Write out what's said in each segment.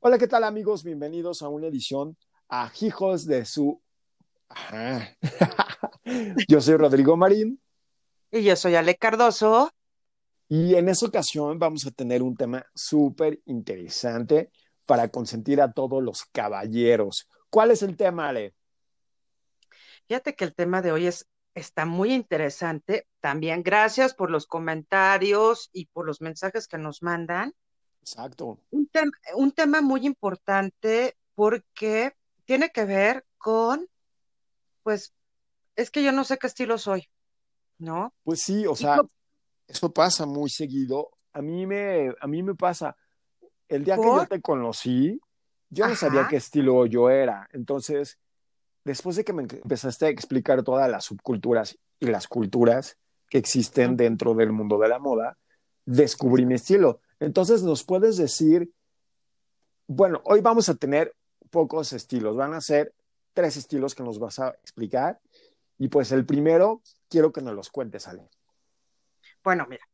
Hola, ¿qué tal amigos? Bienvenidos a una edición a Hijos de su... Ajá. yo soy Rodrigo Marín. Y yo soy Ale Cardoso. Y en esta ocasión vamos a tener un tema súper interesante para consentir a todos los caballeros. ¿Cuál es el tema, Ale? Fíjate que el tema de hoy es, está muy interesante. También gracias por los comentarios y por los mensajes que nos mandan. Exacto. Un, un tema muy importante porque tiene que ver con, pues, es que yo no sé qué estilo soy, ¿no? Pues sí, o sea, eso pasa muy seguido. A mí me, a mí me pasa, el día que yo te conocí, yo no sabía qué estilo yo era. Entonces, después de que me empezaste a explicar todas las subculturas y las culturas que existen dentro del mundo de la moda, descubrí mi estilo. Entonces, ¿nos puedes decir, bueno, hoy vamos a tener pocos estilos, van a ser tres estilos que nos vas a explicar. Y pues el primero, quiero que nos los cuentes, Ale. Bueno, mira,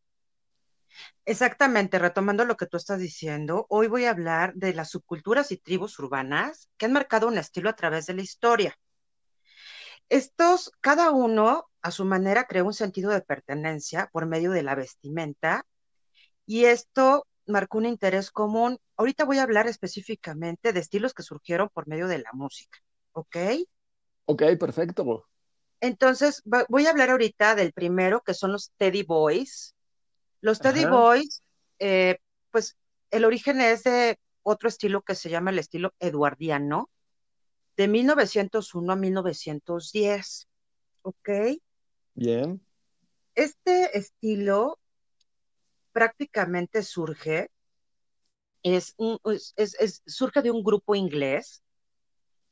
exactamente, retomando lo que tú estás diciendo, hoy voy a hablar de las subculturas y tribus urbanas que han marcado un estilo a través de la historia. Estos, cada uno a su manera, creó un sentido de pertenencia por medio de la vestimenta y esto marcó un interés común. Ahorita voy a hablar específicamente de estilos que surgieron por medio de la música, ¿ok? Ok, perfecto. Entonces, voy a hablar ahorita del primero, que son los Teddy Boys. Los Teddy Boys, eh, pues el origen es de otro estilo que se llama el estilo eduardiano, de 1901 a 1910. ¿Ok? Bien. Este estilo prácticamente surge, es, es, surge de un grupo inglés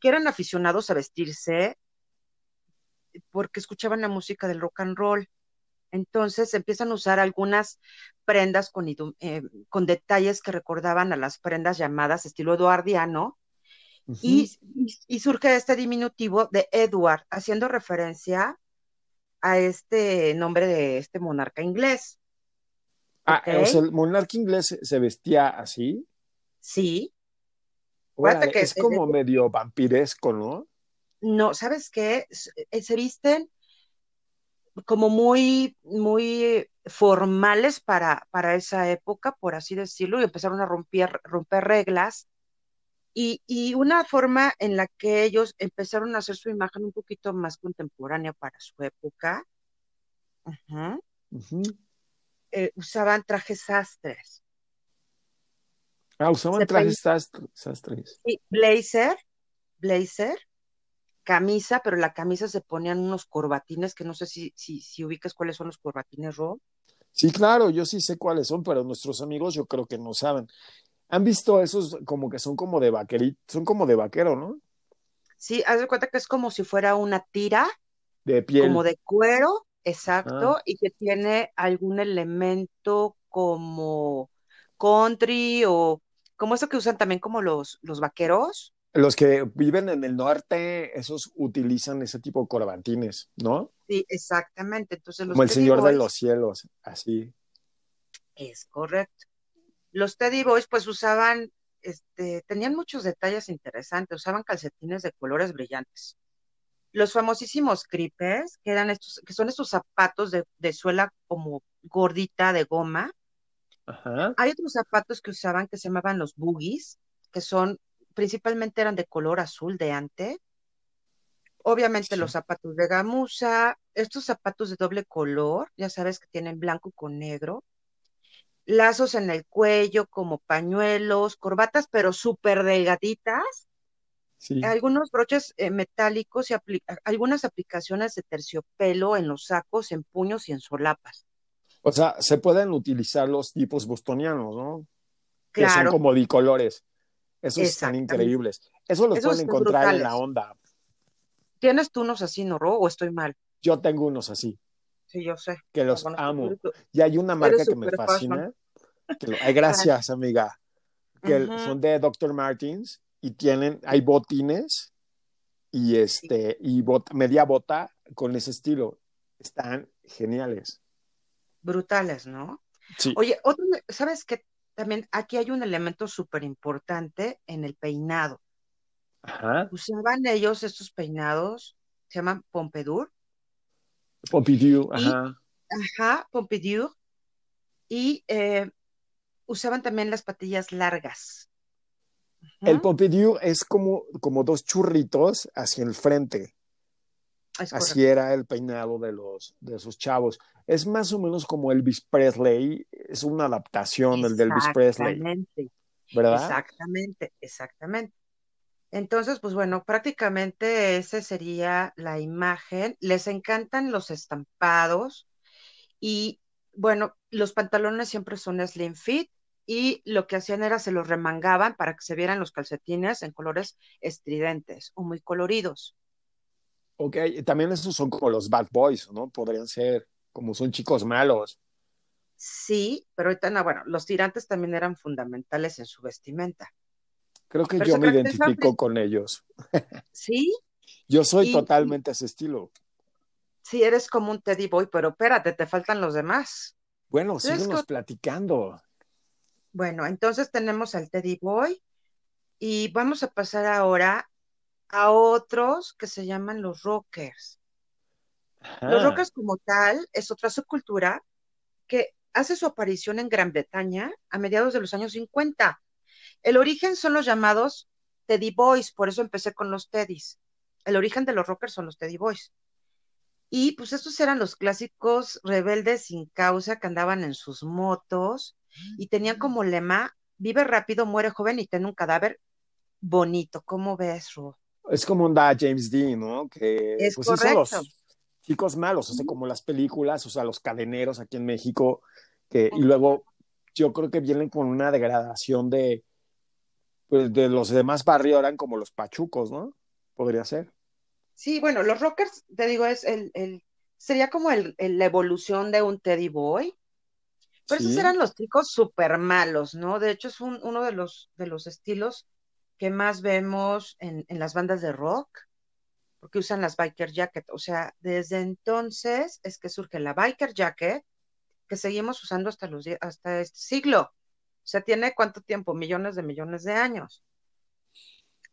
que eran aficionados a vestirse porque escuchaban la música del rock and roll. Entonces empiezan a usar algunas prendas con, eh, con detalles que recordaban a las prendas llamadas estilo eduardiano. y, y, surge este diminutivo de Edward, haciendo referencia a este nombre de este monarca inglés. Ah, o sea, el monarca inglés se vestía así. Sí. que es como medio vampiresco, ¿no? No, ¿sabes qué? Eh, se visten como muy, muy formales para, para esa época, por así decirlo, y empezaron a romper, romper reglas. Y, y, una forma en la que ellos empezaron a hacer su imagen un poquito más contemporánea para su época. Ajá. Eh, usaban trajes sastres. Ah, usaban trajes sastres. Sí, blazer, blazer, camisa, pero la camisa se ponían unos corbatines que no sé si, si, si ubicas cuáles son los corbatines, Rob. Sí, claro, yo sí sé cuáles son, pero nuestros amigos yo creo que no saben. ¿Han visto esos como que son como de vaquerito, son como de vaquero, ¿no? Sí, haz de cuenta que es como si fuera una tira de piel. Como de cuero, Exacto, ah. y que tiene algún elemento como country o como eso que usan también como los, los vaqueros. Los que viven en el norte, esos utilizan ese tipo de corbatines, ¿no? Sí, exactamente. Entonces, como el Señor de los Cielos, así. Es correcto. Los Teddy Boys, pues usaban, este, tenían muchos detalles interesantes, usaban calcetines de colores brillantes los famosísimos cripes, que eran estos, que son estos zapatos de, suela como gordita de goma. Hay otros zapatos que usaban que se llamaban los boogies, que son, principalmente eran de color azul de ante. Obviamente los zapatos de gamuza, estos zapatos de doble color, ya sabes que tienen blanco con negro. Lazos en el cuello como pañuelos, corbatas pero súper delgaditas algunos broches eh, metálicos y algunas aplicaciones de terciopelo en los sacos, en puños y en solapas. O sea, se pueden utilizar los tipos bostonianos, ¿no? Que son como bicolores. Esos están increíbles. Eso los pueden encontrar en la onda. ¿Tienes tú unos así, no, ¿O estoy mal? Yo tengo unos así. Sí, yo sé. Que los amo. Y hay una marca que me fascina. ay, gracias, amiga. Que son de Dr. Martins y tienen, hay botines y este, y media bota con ese estilo. Están geniales. Brutales, ¿no? Sí. Oye, otro, ¿sabes qué también aquí hay un elemento súper importante en el peinado. Ajá. Usaban ellos estos peinados, se llaman Pompadour. Pompidou, ajá. ajá, Pompidou. Y eh, usaban también las patillas largas. El Pompidou es como, como dos churritos hacia el frente. Así era el peinado de los de esos chavos. Es más o menos como Elvis Presley, es una adaptación del de Elvis Presley. ¿Verdad? Exactamente, exactamente. Entonces, pues bueno, prácticamente esa sería la imagen. Les encantan los estampados y bueno, los pantalones siempre son slim fit y lo que hacían era se los remangaban para que se vieran los calcetines en colores estridentes o muy coloridos. Ok, también esos son como los bad boys, ¿no? Podrían ser como son chicos malos. Sí, pero ahorita no, bueno, los tirantes también eran fundamentales en su vestimenta. Creo que yo me identifico con ellos. ¿Sí? yo soy totalmente ese estilo. Sí, eres como un Teddy Boy, pero espérate, te faltan los demás. Bueno, síguenos platicando. Bueno, entonces tenemos al Teddy Boy y vamos a pasar ahora a otros que se llaman los rockers. Los rockers como tal es otra subcultura que hace su aparición en Gran Bretaña a mediados de los años 50. El origen son los llamados Teddy Boys, por eso empecé con los Teddys. El origen de los rockers son los Teddy Boys. Y pues estos eran los clásicos rebeldes sin causa que andaban en sus motos y tenían como lema, vive rápido, muere joven y ten un cadáver bonito. ¿Cómo ves, Ru? Es como un da James Dean, ¿no? Que es pues, correcto. los chicos malos, o sea, como las películas, o sea, los cadeneros aquí en México, que, y luego yo creo que vienen con una degradación de, pues, de los demás barrios, eran como los pachucos, ¿no? Podría ser. Sí, bueno, los rockers, te digo, es el, el sería como el, la evolución de un Teddy Boy, pero esos eran los chicos súper malos, ¿no? De hecho, es uno de los, de los estilos que más vemos en, en, las bandas de rock, porque usan las biker jacket. O sea, desde entonces es que surge la biker jacket, que seguimos usando hasta, los, hasta este siglo. O sea, tiene cuánto tiempo, millones de millones de años.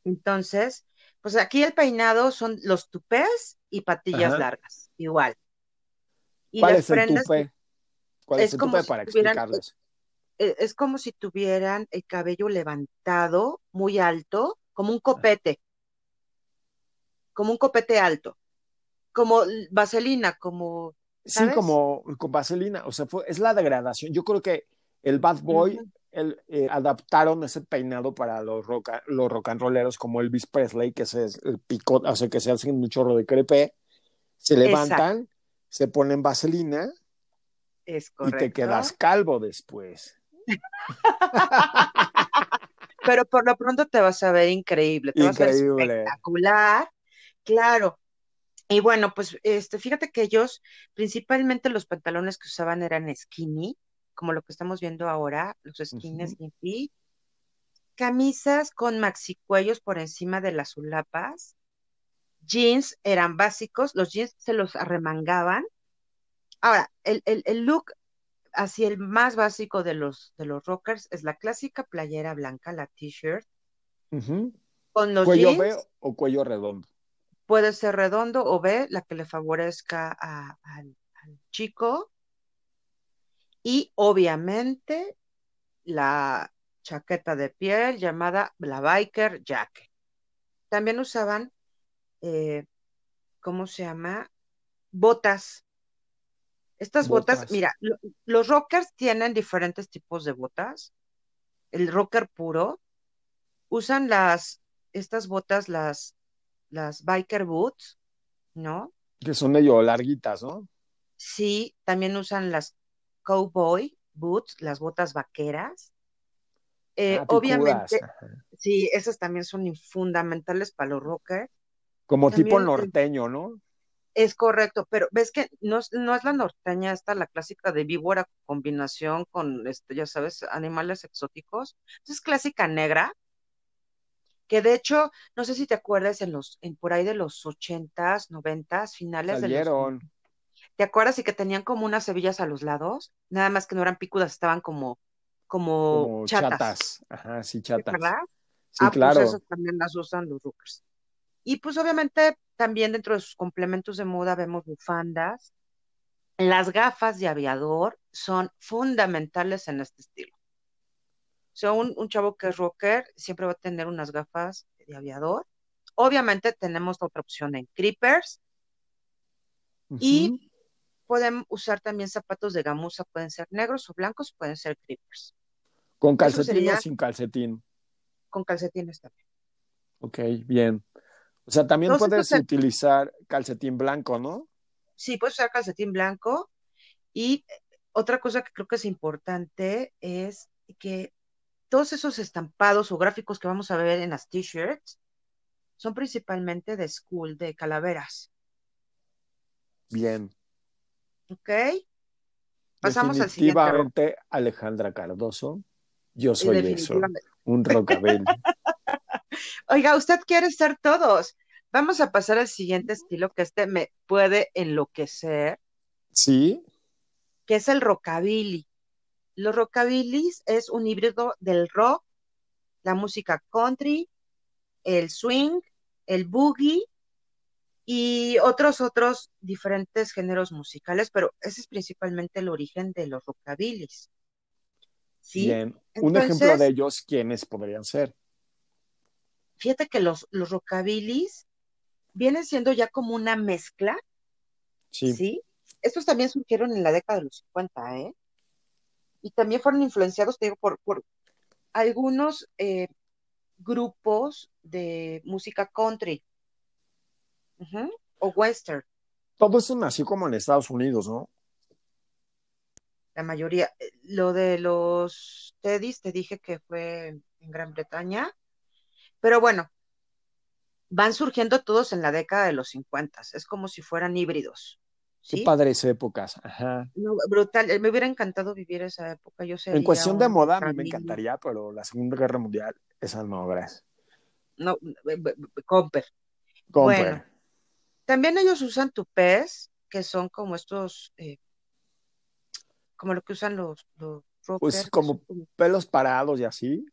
Entonces, pues aquí el peinado son los tupés y patillas largas, igual. Y ¿Cuál es el tupé? ¿Cuál es, como para explicarles? E, es como si tuvieran el cabello levantado, muy alto, como un copete, como un copete alto, como vaselina, como... Sí, como con vaselina, o sea, fue, es la degradación. Yo creo que el Bad Boy el, eh, adaptaron ese peinado para los rock, los rock and rolleros como Elvis Presley, que se el picot, o sea, que se hacen un chorro de crepe, se levantan, se ponen vaselina es y te quedas calvo después. Pero por lo pronto te vas a ver increíble, te vas a ver espectacular, claro. Y bueno, pues este, fíjate que ellos, principalmente los pantalones que usaban eran skinny, como lo que estamos viendo ahora, los skinny skinny camisas con maxicuellos por encima de las sulapas, jeans eran básicos, los jeans se los arremangaban. Ahora, el, el, el look así el más básico de los, de los rockers es la clásica playera blanca, la t-shirt. Con los ¿Cuello B o cuello redondo? Puede ser redondo o B, la que le favorezca al, chico. Y obviamente la chaqueta de piel llamada la biker jacket. También usaban, eh, ¿cómo se llama? Botas estas botas, mira, los rockers tienen diferentes tipos de botas. El rocker puro usan las, estas botas, las, las biker boots, ¿no? Que son medio larguitas, ¿no? Sí, también usan las cowboy boots, las botas vaqueras. Eh, ah, obviamente, sí, esas también son fundamentales para los rockers. Como tipo norteño, ¿no? Es correcto, pero ves que no, no es la norteña esta, la clásica de víbora combinación con, este, ya sabes, animales exóticos. Es clásica negra, que de hecho, no sé si te acuerdas en los, en por ahí de los ochentas, noventas, finales de los... ¿Te acuerdas y que tenían como unas hebillas a los lados? Nada más que no eran picudas, estaban como como, chatas. Ajá, sí, chatas. ¿Verdad? Sí, ah, claro. pues esas también las usan los rockers. Y pues obviamente también dentro de sus complementos de moda vemos bufandas. Las gafas de aviador son fundamentales en este estilo. O sea, un, un chavo que es rocker siempre va a tener unas gafas de aviador. Obviamente tenemos otra opción en creepers y pueden usar también zapatos de gamuza, pueden ser negros o blancos, pueden ser creepers. ¿Con calcetín sería o sin calcetín? con calcetines también. Ok, bien. O sea, también puedes estos, utilizar calcetín blanco, ¿no? sí, puedes usar calcetín blanco. Y otra cosa que creo que es importante es que todos esos estampados o gráficos que vamos a ver en las t-shirts son principalmente de school, de calaveras. Bien. ¿Ok? Pasamos al siguiente Alejandra Cardoso. Yo soy eso, un rockabilly. Oiga, usted quiere ser todos. Vamos a pasar al siguiente estilo que este me puede enloquecer, ¿Sí? que es el rockabilly. Los rockabillys es un híbrido del rock, la música country, el swing, el boogie y otros otros diferentes géneros musicales, pero ese es principalmente el origen de los rockabillys. ¿Sí? Bien. Un Entonces, ejemplo de ellos, ¿quiénes podrían ser? Fíjate que los, los rockabillys vienen siendo ya como una mezcla, Sí. ¿sí? Estos también surgieron en la década de los 50, ¿eh? Y también fueron influenciados, te digo, por, por algunos eh, grupos de música country o western, Todo eso nació como en Estados Unidos, ¿no? la mayoría. Eh, Lo de los Teddys, te dije que fue en Gran Bretaña, pero bueno, van surgiendo todos en la década de los 50, es como si fueran híbridos, Qué ¿sí? padres épocas. Ajá. No, brutal, eh, me hubiera encantado vivir esa época, yo En sería cuestión de moda, a mí me encantaría, pero la Segunda Guerra Mundial, esa no, gracias. no, eh, eh, Comper. Compre. Bueno, también ellos usan tupés, que son como estos, eh, como lo que usan los, los rockers, Pues son como como- pelos parados y así.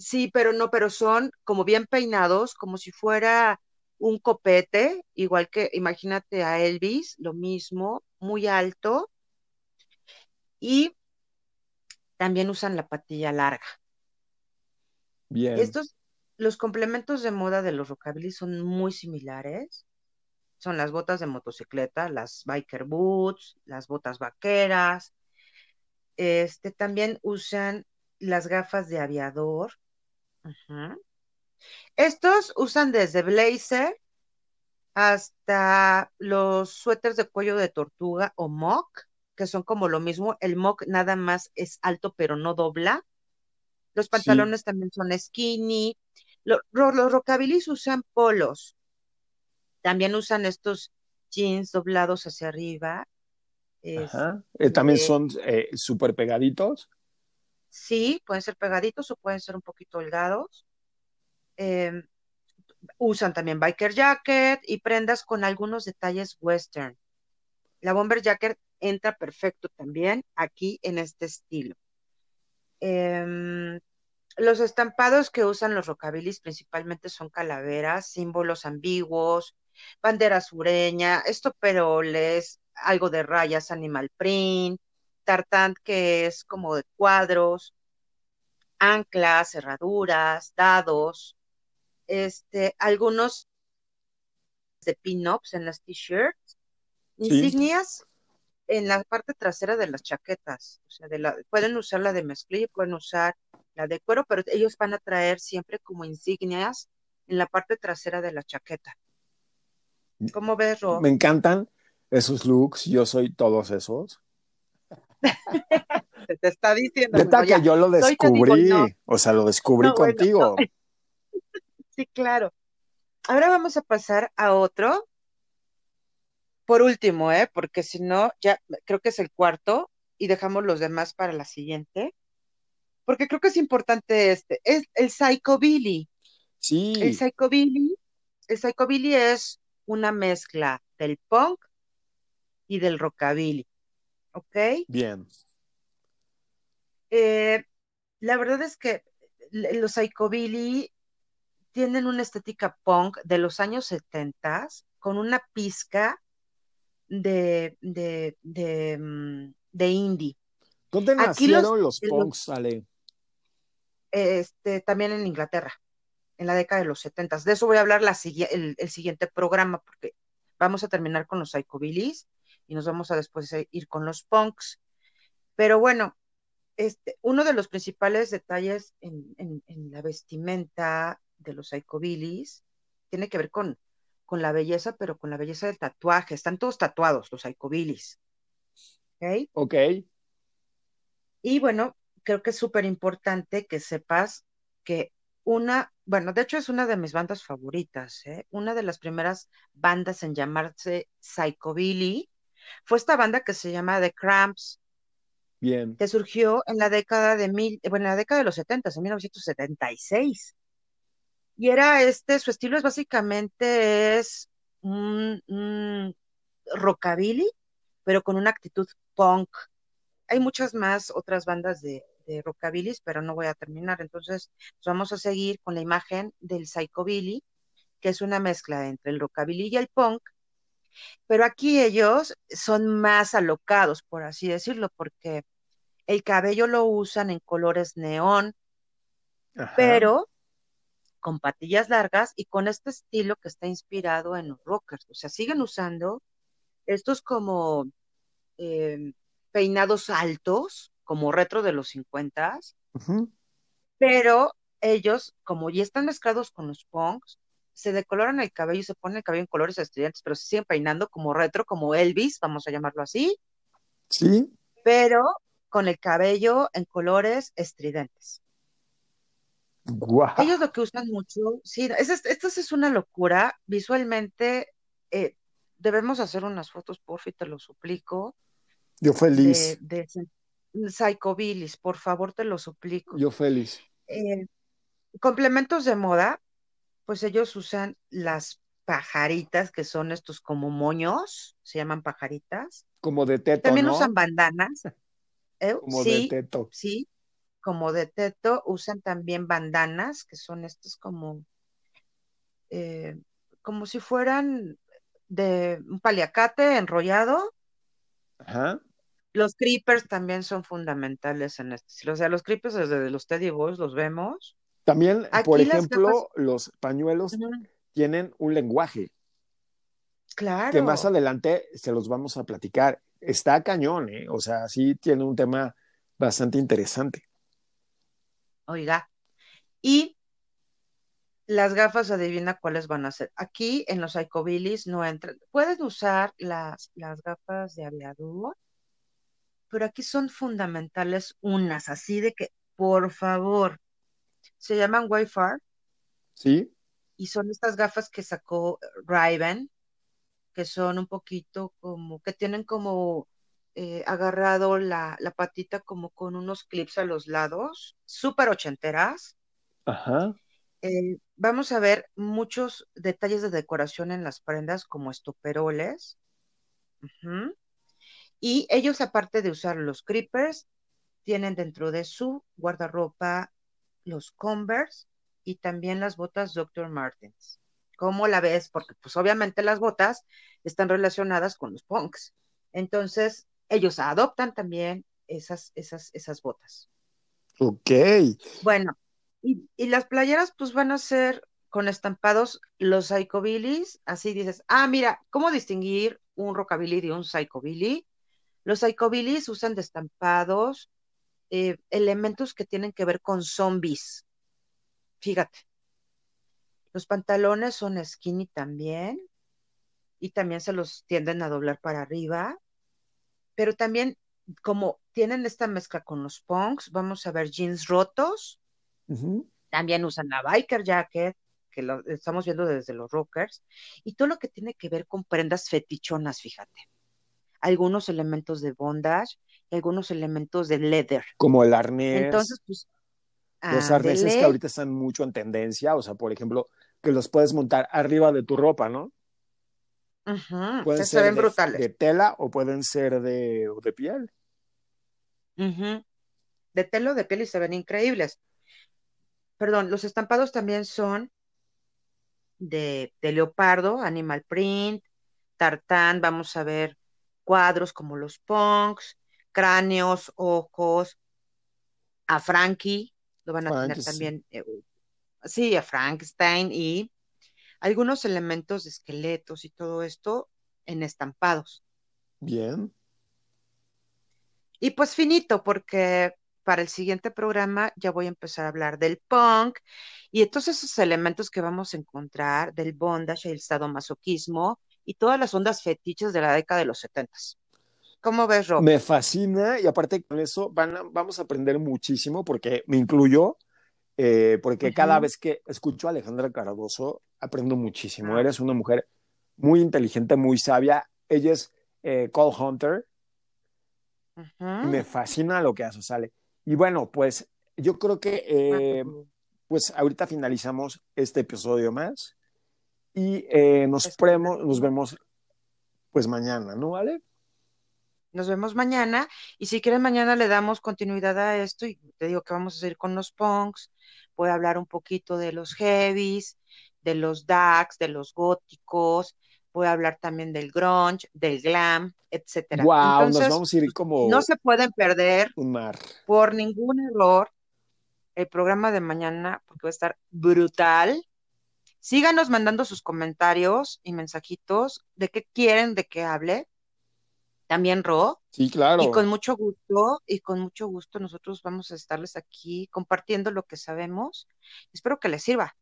Sí, pero no, pero son como bien peinados, como si fuera un copete, igual que imagínate a Elvis, lo mismo, muy alto, y también usan la patilla larga. Bien. Estos, los complementos de moda de los rockabilly son muy similares. Son las botas de motocicleta, las biker boots, las botas vaqueras. Este, también usan las gafas de aviador. Estos usan desde blazer hasta los suéteres de cuello de tortuga o mock, que son como lo mismo. El mock nada más es alto pero no dobla. Los Sí. pantalones también son skinny. Lo- ro- los rockabillys usan polos. También usan estos jeans doblados hacia arriba. Ajá. Eh, también Este, son eh, súper pegaditos. Sí, pueden ser pegaditos o pueden ser un poquito holgados. Eh, usan también biker jacket y prendas con algunos detalles western. La bomber jacket entra perfecto también aquí en este estilo. Em, los estampados que usan los rockabillys principalmente son calaveras, símbolos ambiguos, bandera sureña, estoperoles, algo de rayas, animal print, tartán que es como de cuadros, anclas, cerraduras, dados, este, algunos de pin-ups en las t-shirts, Sí. insignias en la parte trasera de las chaquetas, o sea, de la, pueden usar la de mezclilla, pueden usar la de cuero, pero ellos van a traer siempre como insignias en la parte trasera de la chaqueta. ¿Cómo ves, Ro? Me encantan esos looks. Yo soy todos esos. Se te está diciendo, Neta que yo lo digo, descubrí. no. O sea, lo descubrí No, bueno, contigo. Sí, claro. Ahora vamos a pasar a otro. Por último, ¿eh? Porque si no, ya creo que es el cuarto y dejamos los demás para la siguiente. Porque creo que es importante este. Es el psychobilly. El Sí. psychobilly, el psychobilly es una mezcla del punk y del rockabilly. ¿Ok? Bien. Eh, la verdad es que los psychobilly tienen una estética punk de los años 70 con una pizca de, de, de, mm, de indie. ¿Dónde nacieron los, punks, Ale? Este, también en Inglaterra, en la década de los 70. De eso voy a hablar la, el, el, siguiente programa, porque vamos a terminar con los psychobillies y nos vamos a después ir con los punks. Pero bueno, este, uno de los principales detalles en, en, la vestimenta de los psychobillies tiene que ver con, con la belleza, pero con la belleza del tatuaje. Están todos tatuados, los psychobillies. ¿Ok? Ok. Y bueno, creo que es súper importante que sepas que una, bueno, de hecho es una de mis bandas favoritas, ¿eh? una de las primeras bandas en llamarse Psychobilly fue esta banda que se llama The Cramps. Bien. Que surgió en la década de mil, bueno, en la década de los 70, en 1976. Y era este, su estilo es básicamente es un, un rockabilly, pero con una actitud punk hay muchas más otras bandas de, de rockabilis, pero no voy a terminar. Entonces, pues, vamos a seguir con la imagen del psychobilly, que es una mezcla entre el rockabilly y el punk. Pero aquí ellos son más alocados, por así decirlo, porque el cabello lo usan en colores neón, pero con patillas largas y con este estilo que está inspirado en los rockers. O sea, siguen usando estos como eh, peinados altos, como retro de los 50, pero ellos, como ya están mezclados con los punks, se decoloran el cabello se ponen el cabello en colores estridentes, pero se siguen peinando como retro, como Elvis, vamos a llamarlo así. Sí. Pero con el cabello en colores estridentes. Ellos lo que usan mucho, sí, esto es una locura. Visualmente, eh, debemos hacer unas fotos, por fin, te lo suplico. Yo feliz. De, de por favor, te lo suplico. Yo feliz. Eh, complementos de moda, pues ellos usan las pajaritas, que son estos como moños, se llaman pajaritas. Como de teto. También usan bandanas. ¿eh? Como de teto. Sí, como de teto. Usan también bandanas, que son estos como, eh, como si fueran de un paliacate enrollado. Ajá. Los creepers también son fundamentales en esto. O sea, los creepers desde los Teddy Boys los vemos. También, por ejemplo, los pañuelos tienen un lenguaje. Claro. Que más adelante se los vamos a platicar. Está cañón, ¿eh? O sea, sí tiene un tema bastante interesante. Oiga, y las gafas, adivina cuáles van a ser. Aquí en los Psychobillies no entran. Pueden usar las, las gafas de aviador, pero aquí son fundamentales unas, así de que, por favor, se llaman Wi-Fi. Sí. Y son estas gafas que sacó Raven, que son un poquito como, que tienen como eh, agarrado la, la, patita como con unos clips a los lados, súper ochenteras. Ajá. Eh, vamos a ver muchos detalles de decoración en las prendas, como estoperoles. Ajá. Y ellos, aparte de usar los creepers, tienen dentro de su guardarropa los Converse y también las botas Dr. Martens. ¿Cómo la ves? Porque pues obviamente las botas están relacionadas con los punks. Entonces, ellos adoptan también esas, esas, esas botas. Ok. Bueno, y, y las playeras pues van a ser con estampados los psychobillies, así dices, ah, mira, ¿cómo distinguir un rockabilly de un psychobilly? Los psychobillies usan destampados, eh, elementos que tienen que ver con zombies. Fíjate. Los pantalones son skinny también y también se los tienden a doblar para arriba, pero también como tienen esta mezcla con los punks, vamos a ver jeans rotos. También usan la biker jacket, que lo estamos viendo desde los rockers, y todo lo que tiene que ver con prendas fetichonas, fíjate algunos elementos de bondage algunos elementos de leather. Como el arnés. Entonces, pues. Los arneses que ahorita están mucho en tendencia, o sea, por ejemplo, que los puedes montar arriba de tu ropa, ¿no? pueden ser de, brutales. de, tela o pueden ser de, de piel. de telo de piel y se ven increíbles. Perdón, los estampados también son de, de leopardo, animal print, tartán, vamos a ver cuadros como los punks, cráneos, ojos, a Frankie, lo van a tener también, eh, sí, a Frankenstein y algunos elementos de esqueletos y todo esto en estampados. Bien. Y pues finito, porque para el siguiente programa ya voy a empezar a hablar del punk y entonces esos elementos que vamos a encontrar del bondage, el sadomasoquismo y todas las ondas fetiches de la década de los setentas. ¿Cómo ves, Rob? Me fascina y aparte con eso van vamos a aprender muchísimo porque me incluyo, eh, porque cada vez que escucho a Alejandra Cardoso aprendo muchísimo. Ah. Eres una mujer muy inteligente, muy sabia. Ella es eh, Call Hunter. y me fascina lo que hace, sale. Y bueno, pues yo creo que eh, pues ahorita finalizamos este episodio más y nos, nos vemos pues mañana, ¿no, vale? Nos vemos mañana y si quieren mañana le damos continuidad a esto y te digo que vamos a seguir con los punks, voy a hablar un poquito de los heavies, de los darks, de los góticos, voy a hablar también del grunge, del glam, etcétera. Wow, nos vamos a ir como no se pueden perder un mar. por ningún error el programa de mañana porque va a estar brutal. Síganos mandando sus comentarios y mensajitos de qué quieren de qué hable también Ro. Sí, claro. Y con mucho gusto, y con mucho gusto nosotros vamos a estarles aquí compartiendo lo que sabemos. Espero que les sirva.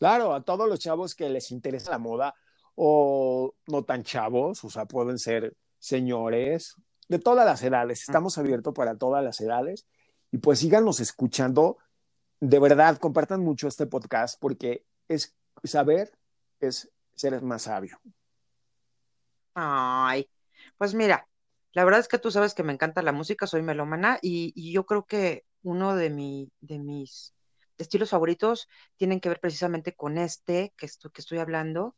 Claro, a todos los chavos que les interesa la moda o no tan chavos, o sea, pueden ser señores de todas las edades. Estamos abiertos para todas las edades y pues síganos escuchando. De verdad, compartan mucho este podcast porque es saber es ser más sabio. Ay, pues mira, la verdad es que tú sabes que me encanta la música, soy melómana y, yo creo que uno de, mi, de mis estilos favoritos tienen que ver precisamente con este que, estoy, que estoy hablando,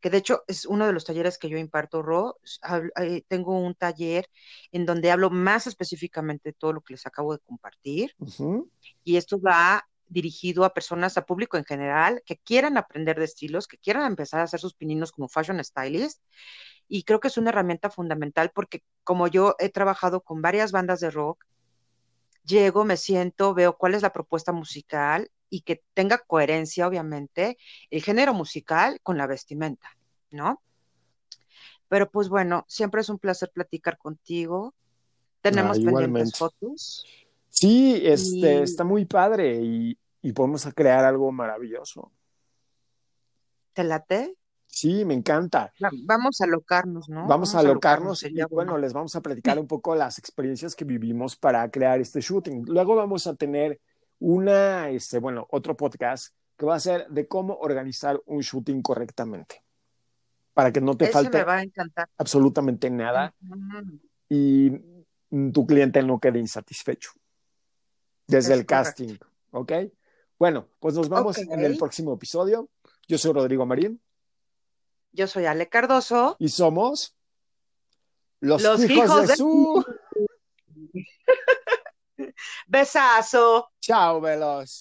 que de hecho es uno de los talleres que yo imparto, Ro. Eh, tengo un taller en donde hablo más específicamente de todo lo que les acabo de compartir. Y esto va dirigido a personas, a público en general, que quieran aprender de estilos, que quieran empezar a hacer sus pininos como fashion stylist y creo que es una herramienta fundamental porque como yo he trabajado con varias bandas de rock, llego, me siento, veo cuál es la propuesta musical y que tenga coherencia, obviamente, el género musical con la vestimenta, ¿no? Pero pues bueno, siempre es un placer platicar contigo. Tenemos ah, pendientes fotos. Sí, este, está muy padre y, y podemos crear algo maravilloso. ¿Te late? Sí, me encanta. Vamos a alocarnos, ¿no? Vamos, a alocarnos, y bueno, les vamos a platicar un poco las experiencias que vivimos para crear este shooting. Luego vamos a tener una, este, bueno, otro podcast que va a ser de cómo organizar un shooting correctamente. Para que no te falte absolutamente nada y tu cliente no quede insatisfecho desde el casting, ¿ok? Bueno, pues nos vemos en el próximo episodio. Yo soy Rodrigo Marín. Yo soy Ale Cardoso. Y somos los, hijos, de, su. Besazo. Chao, velos.